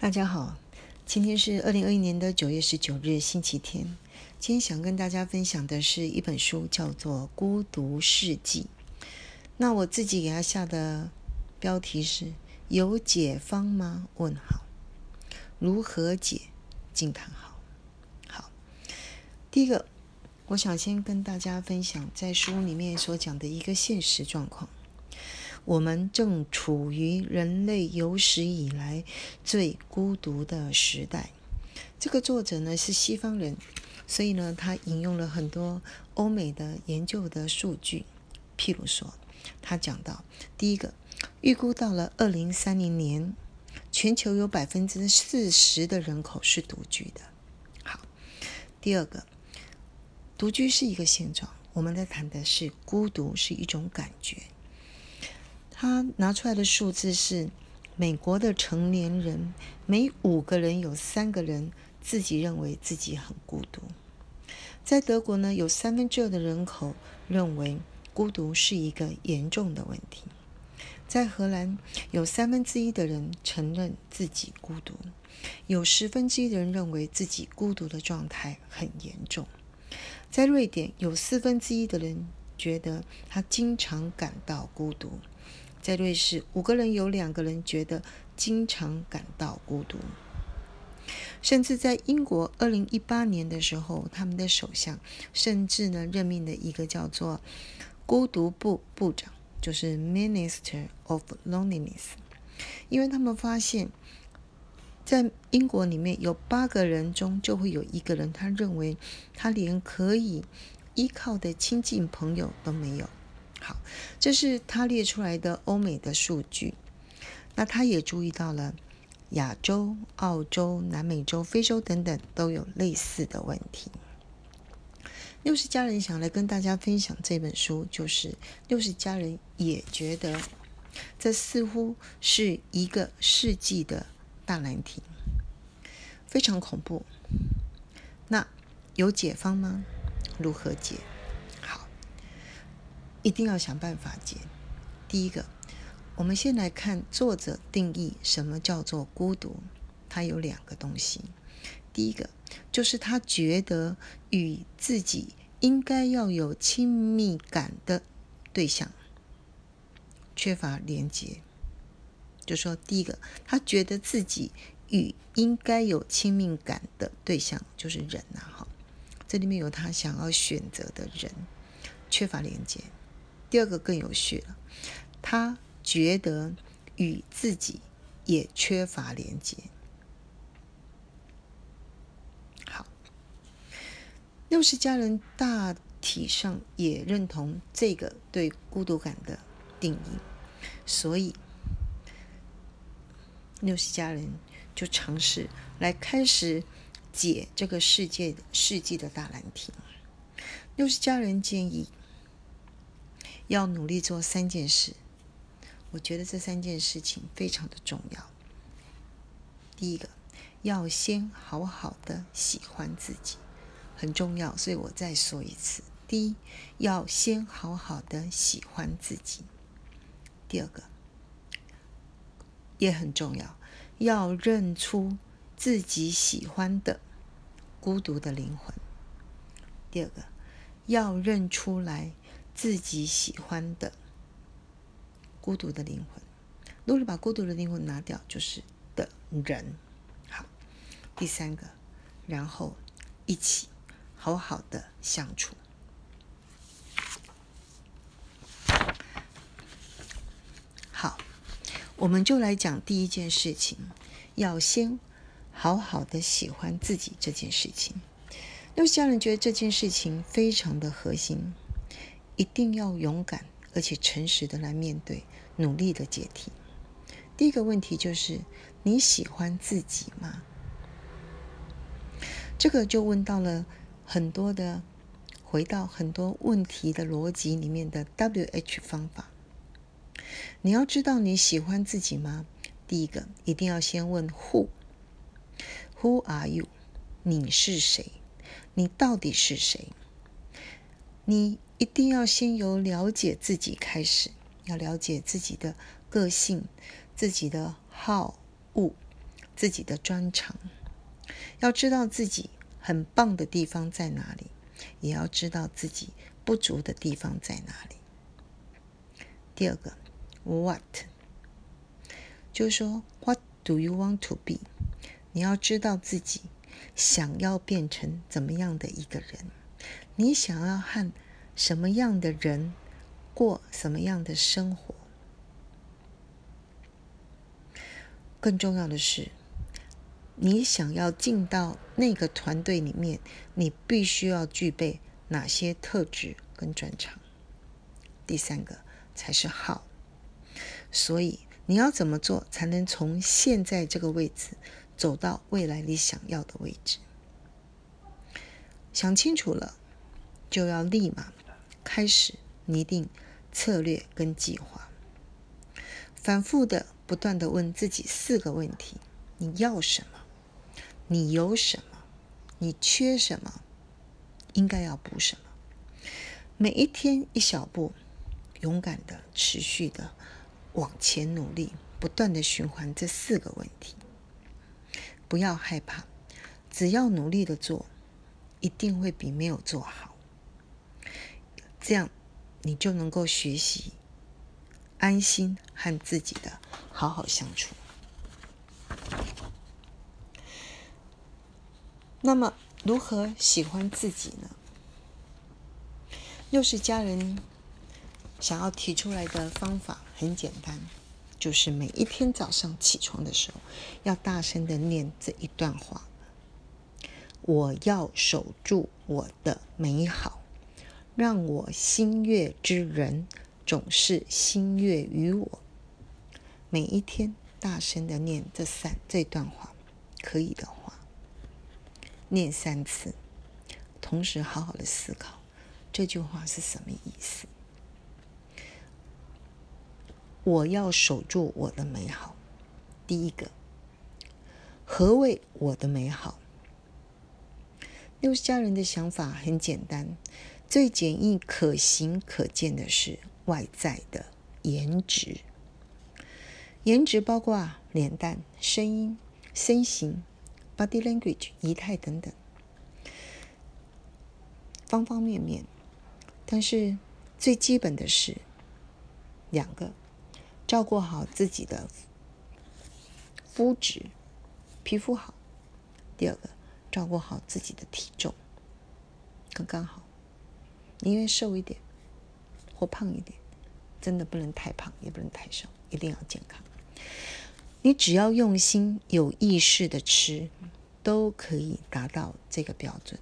大家好，今天是二零二一年的九月十九日，星期天。今天想跟大家分享的是一本书，叫做《孤独世纪》。那我自己给它下的标题是“有解方吗？”问号，如何解？惊叹号。好，第一个，我想先跟大家分享在书里面所讲的一个现实状况。我们正处于人类有史以来最孤独的时代。这个作者呢是西方人，所以呢他引用了很多欧美的研究的数据。譬如说，他讲到，第一个，预估到了二零三零年，全球有百分之四十的人口是独居的。好，第二个，独居是一个现状，我们在谈的是孤独是一种感觉。他拿出来的数字是：美国的成年人每五个人有三个人自己认为自己很孤独。在德国呢，有三分之二的人口认为孤独是一个严重的问题。在荷兰，有三分之一的人承认自己孤独，有十分之一的人认为自己孤独的状态很严重。在瑞典，有四分之一的人觉得他经常感到孤独。在瑞士，五个人有两个人觉得经常感到孤独。甚至在英国，二零一八年的时候，他们的首相甚至呢任命了一个叫做“孤独部部长”，就是 Minister of Loneliness，因为他们发现，在英国里面有八个人中就会有一个人，他认为他连可以依靠的亲近朋友都没有。好，这是他列出来的欧美的数据。那他也注意到了亚洲、澳洲、南美洲、非洲等等都有类似的问题。六十家人想来跟大家分享这本书，就是六十家人也觉得这似乎是一个世纪的大难题，非常恐怖。那有解方吗？如何解？一定要想办法解。第一个，我们先来看作者定义什么叫做孤独。他有两个东西。第一个就是他觉得与自己应该要有亲密感的对象缺乏连接。就说第一个，他觉得自己与应该有亲密感的对象就是人呐，哈，这里面有他想要选择的人缺乏连接。第二个更有趣了，他觉得与自己也缺乏连接。好，六十家人大体上也认同这个对孤独感的定义，所以六十家人就尝试来开始解这个世界世纪的大难题。六十家人建议。要努力做三件事，我觉得这三件事情非常的重要。第一个，要先好好的喜欢自己，很重要，所以我再说一次：第一，要先好好的喜欢自己；第二个，也很重要，要认出自己喜欢的孤独的灵魂；第二个，要认出来。自己喜欢的孤独的灵魂，如果把孤独的灵魂拿掉，就是的人。好，第三个，然后一起好好的相处。好，我们就来讲第一件事情，要先好好的喜欢自己这件事情。六家人觉得这件事情非常的核心。一定要勇敢而且诚实的来面对，努力的解题。第一个问题就是你喜欢自己吗？这个就问到了很多的，回到很多问题的逻辑里面的 W H 方法。你要知道你喜欢自己吗？第一个一定要先问 Who，Who are you？你是谁？你到底是谁？你？一定要先由了解自己开始，要了解自己的个性、自己的好恶、自己的专长，要知道自己很棒的地方在哪里，也要知道自己不足的地方在哪里。第二个，what，就是说，what do you want to be？你要知道自己想要变成怎么样的一个人，你想要和什么样的人过什么样的生活。更重要的是，你想要进到那个团队里面，你必须要具备哪些特质跟专长？第三个才是好。所以你要怎么做才能从现在这个位置走到未来你想要的位置？想清楚了，就要立马开始拟定策略跟计划，反复的。不断的问自己四个问题：你要什么？你有什么？你缺什么？应该要补什么？每一天一小步，勇敢的、持续的往前努力，不断的循环这四个问题。不要害怕，只要努力的做，一定会比没有做好。这样，你就能够学习。安心和自己的好好相处。那么，如何喜欢自己呢？又是家人想要提出来的方法，很简单，就是每一天早上起床的时候，要大声的念这一段话：“我要守住我的美好，让我心悦之人。”总是心悦于我。每一天大声的念这三这段话，可以的话，念三次，同时好好的思考这句话是什么意思。我要守住我的美好。第一个，何谓我的美好？六十家人的想法很简单，最简易、可行、可见的是。外在的颜值，颜值包括啊脸蛋、声音、身形、body language、仪态等等，方方面面。但是最基本的是两个：照顾好自己的肤质、皮肤好；第二个，照顾好自己的体重，刚刚好，宁愿瘦一点。或胖一点，真的不能太胖，也不能太瘦，一定要健康。你只要用心、有意识的吃，都可以达到这个标准。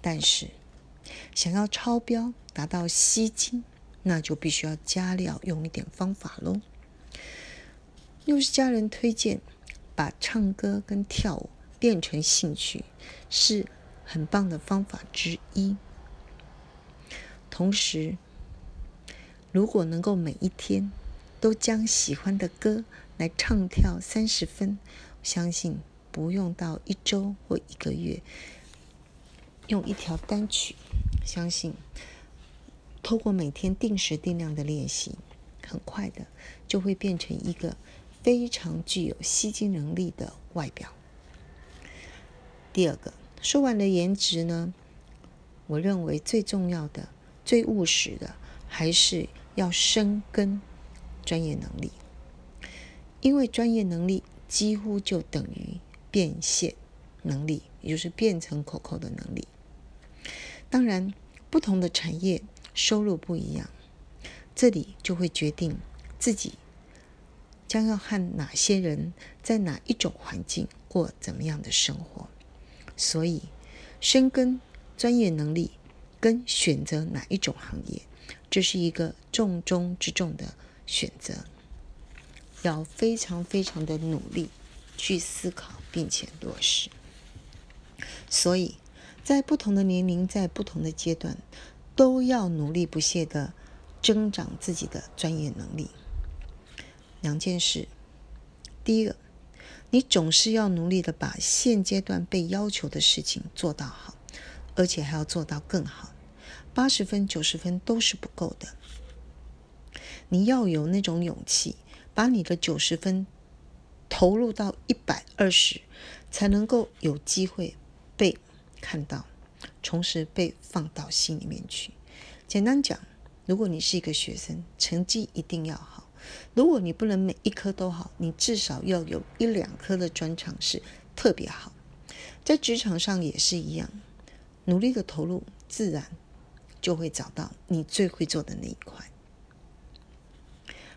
但是，想要超标、达到吸睛，那就必须要加料，用一点方法喽。又是家人推荐，把唱歌跟跳舞变成兴趣，是很棒的方法之一。同时，如果能够每一天都将喜欢的歌来唱跳三十分，相信不用到一周或一个月，用一条单曲，相信透过每天定时定量的练习，很快的就会变成一个非常具有吸睛能力的外表。第二个，说完了颜值呢，我认为最重要的、最务实的。还是要深耕专业能力，因为专业能力几乎就等于变现能力，也就是变成口口的能力。当然，不同的产业收入不一样，这里就会决定自己将要和哪些人在哪一种环境过怎么样的生活。所以，深耕专业能力跟选择哪一种行业。这是一个重中之重的选择，要非常非常的努力去思考，并且落实。所以在不同的年龄，在不同的阶段，都要努力不懈的增长自己的专业能力。两件事，第一个，你总是要努力的把现阶段被要求的事情做到好，而且还要做到更好。八十分、九十分都是不够的。你要有那种勇气，把你的九十分投入到一百二十，才能够有机会被看到，同时被放到心里面去。简单讲，如果你是一个学生，成绩一定要好。如果你不能每一科都好，你至少要有一两科的专长是特别好。在职场上也是一样，努力的投入，自然就会找到你最会做的那一块。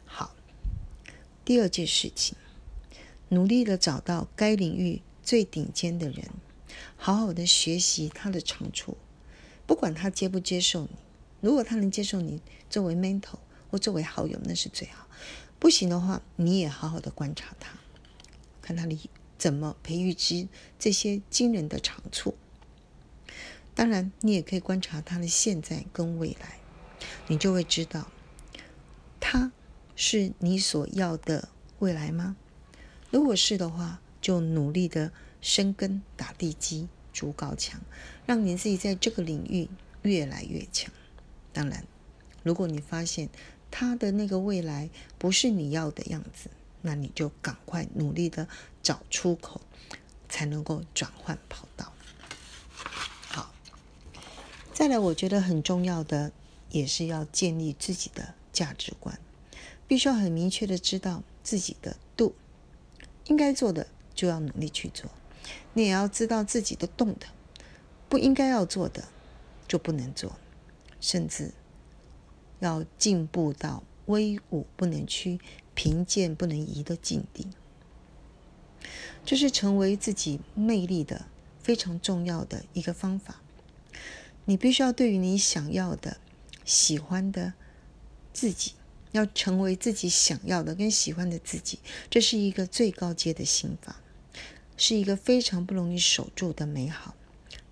好，第二件事情，努力的找到该领域最顶尖的人，好好的学习他的长处，不管他接不接受你。如果他能接受你作为 mentor 或作为好友，那是最好。不行的话，你也好好的观察他，看他你怎么培育出这些惊人的长处。当然，你也可以观察他的现在跟未来，你就会知道他是你所要的未来吗？如果是的话，就努力的生根、打地基、筑高墙，让你自己在这个领域越来越强。当然，如果你发现，他的那个未来不是你要的样子，那你就赶快努力的找出口，才能够转换跑道。再来，我觉得很重要的也是要建立自己的价值观，必须要很明确的知道自己的度，应该做的就要努力去做，你也要知道自己的动的，不应该要做的就不能做，甚至。要进步到威武不能屈、贫贱不能移的境地，这是成为自己魅力的非常重要的一个方法。你必须要对于你想要的、喜欢的自己，要成为自己想要的跟喜欢的自己，这是一个最高阶的心法，是一个非常不容易守住的美好。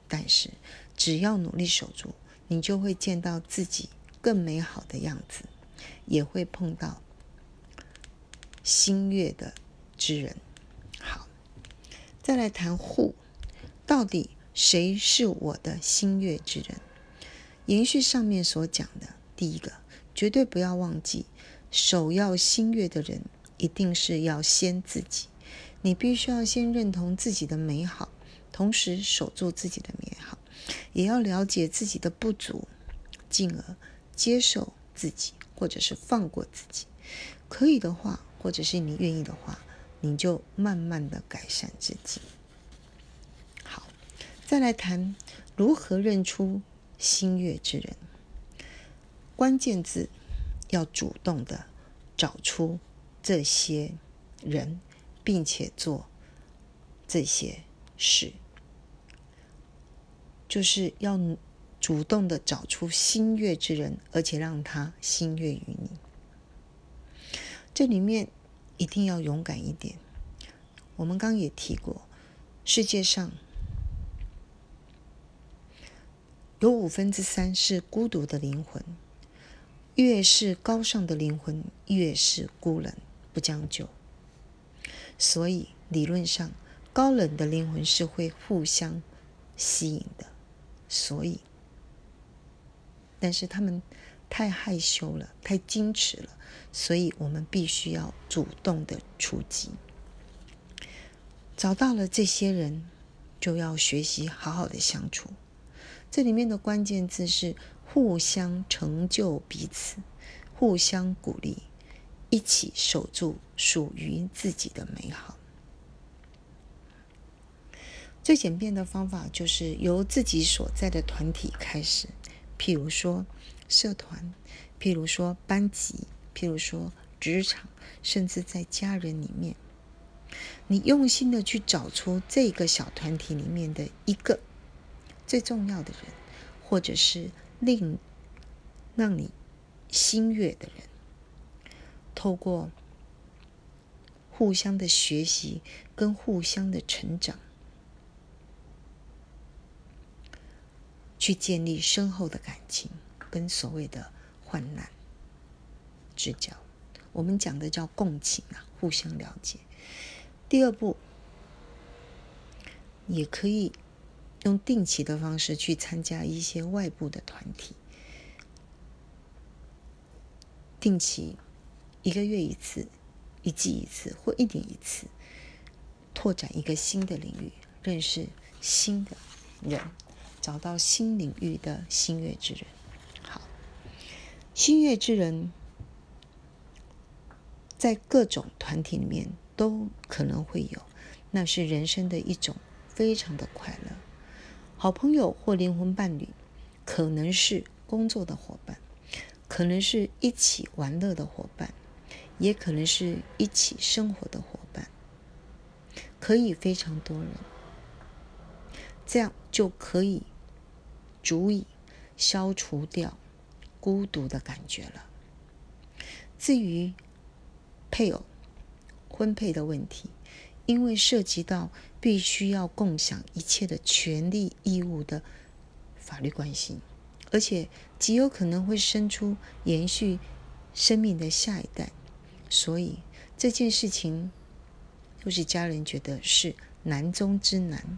但是，只要努力守住，你就会见到自己。更美好的样子，也会碰到心悦的之人。好，再来谈护，到底谁是我的心悦之人？延续上面所讲的，第一个，绝对不要忘记，首要心悦的人，一定是要先自己。你必须要先认同自己的美好，同时守住自己的美好，也要了解自己的不足，进而。接受自己，或者是放过自己，可以的话，或者是你愿意的话，你就慢慢的改善自己。再来谈如何认出心悦之人。关键字要主动的找出这些人，并且做这些事，就是要。主动的找出心悦之人，而且让他心悦于你。这里面一定要勇敢一点。我们刚也提过，世界上有五分之三是孤独的灵魂，越是高尚的灵魂，越是孤冷不将就。所以理论上，高冷的灵魂是会互相吸引的。所以。但是他们太害羞了，太矜持了，所以我们必须要主动的出击。找到了这些人，就要学习好好的相处。这里面的关键字是互相成就彼此，互相鼓励，一起守住属于自己的美好。最简便的方法就是由自己所在的团体开始。譬如说社团，譬如说班级，譬如说职场，甚至在家人里面，你用心的去找出这个小团体里面的一个最重要的人，或者是令让你心悦的人，透过互相的学习跟互相的成长。去建立深厚的感情，跟所谓的患难之交，我们讲的叫共情啊，互相了解。第二步，也可以用定期的方式去参加一些外部的团体，定期一个月一次，一季一次或一年一次，拓展一个新的领域，认识新的人，找到新领域的新月之人。好，新月之人在各种团体里面都可能会有，那是人生的一种非常的快乐。好朋友或灵魂伴侣，可能是工作的伙伴，可能是一起玩乐的伙伴。也可能是一起生活的伙伴，可以非常多人，这样就可以足以消除掉孤独的感觉了。至于配偶、婚配的问题，因为涉及到必须要共享一切的权利义务的法律关系，而且极有可能会生出延续生命的下一代。所以这件事情，就是家人觉得是难中之难，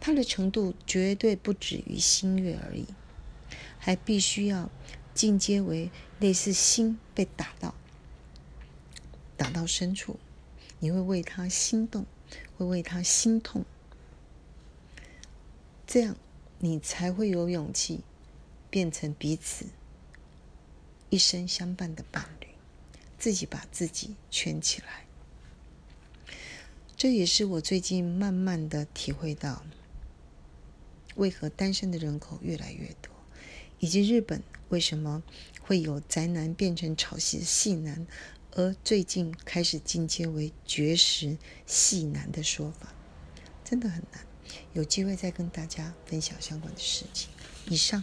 它的程度绝对不止于心月而已，还必须要进阶为类似心被打到，打到深处，你会为他心动，会为他心痛，这样你才会有勇气变成彼此一生相伴的伴侣。自己把自己圈起来，这也是我最近慢慢的体会到，为何单身的人口越来越多，以及日本为什么会有宅男变成潮汐系男，而最近开始进阶为绝食系难的说法，真的很难。有机会再跟大家分享相关的事情。以上。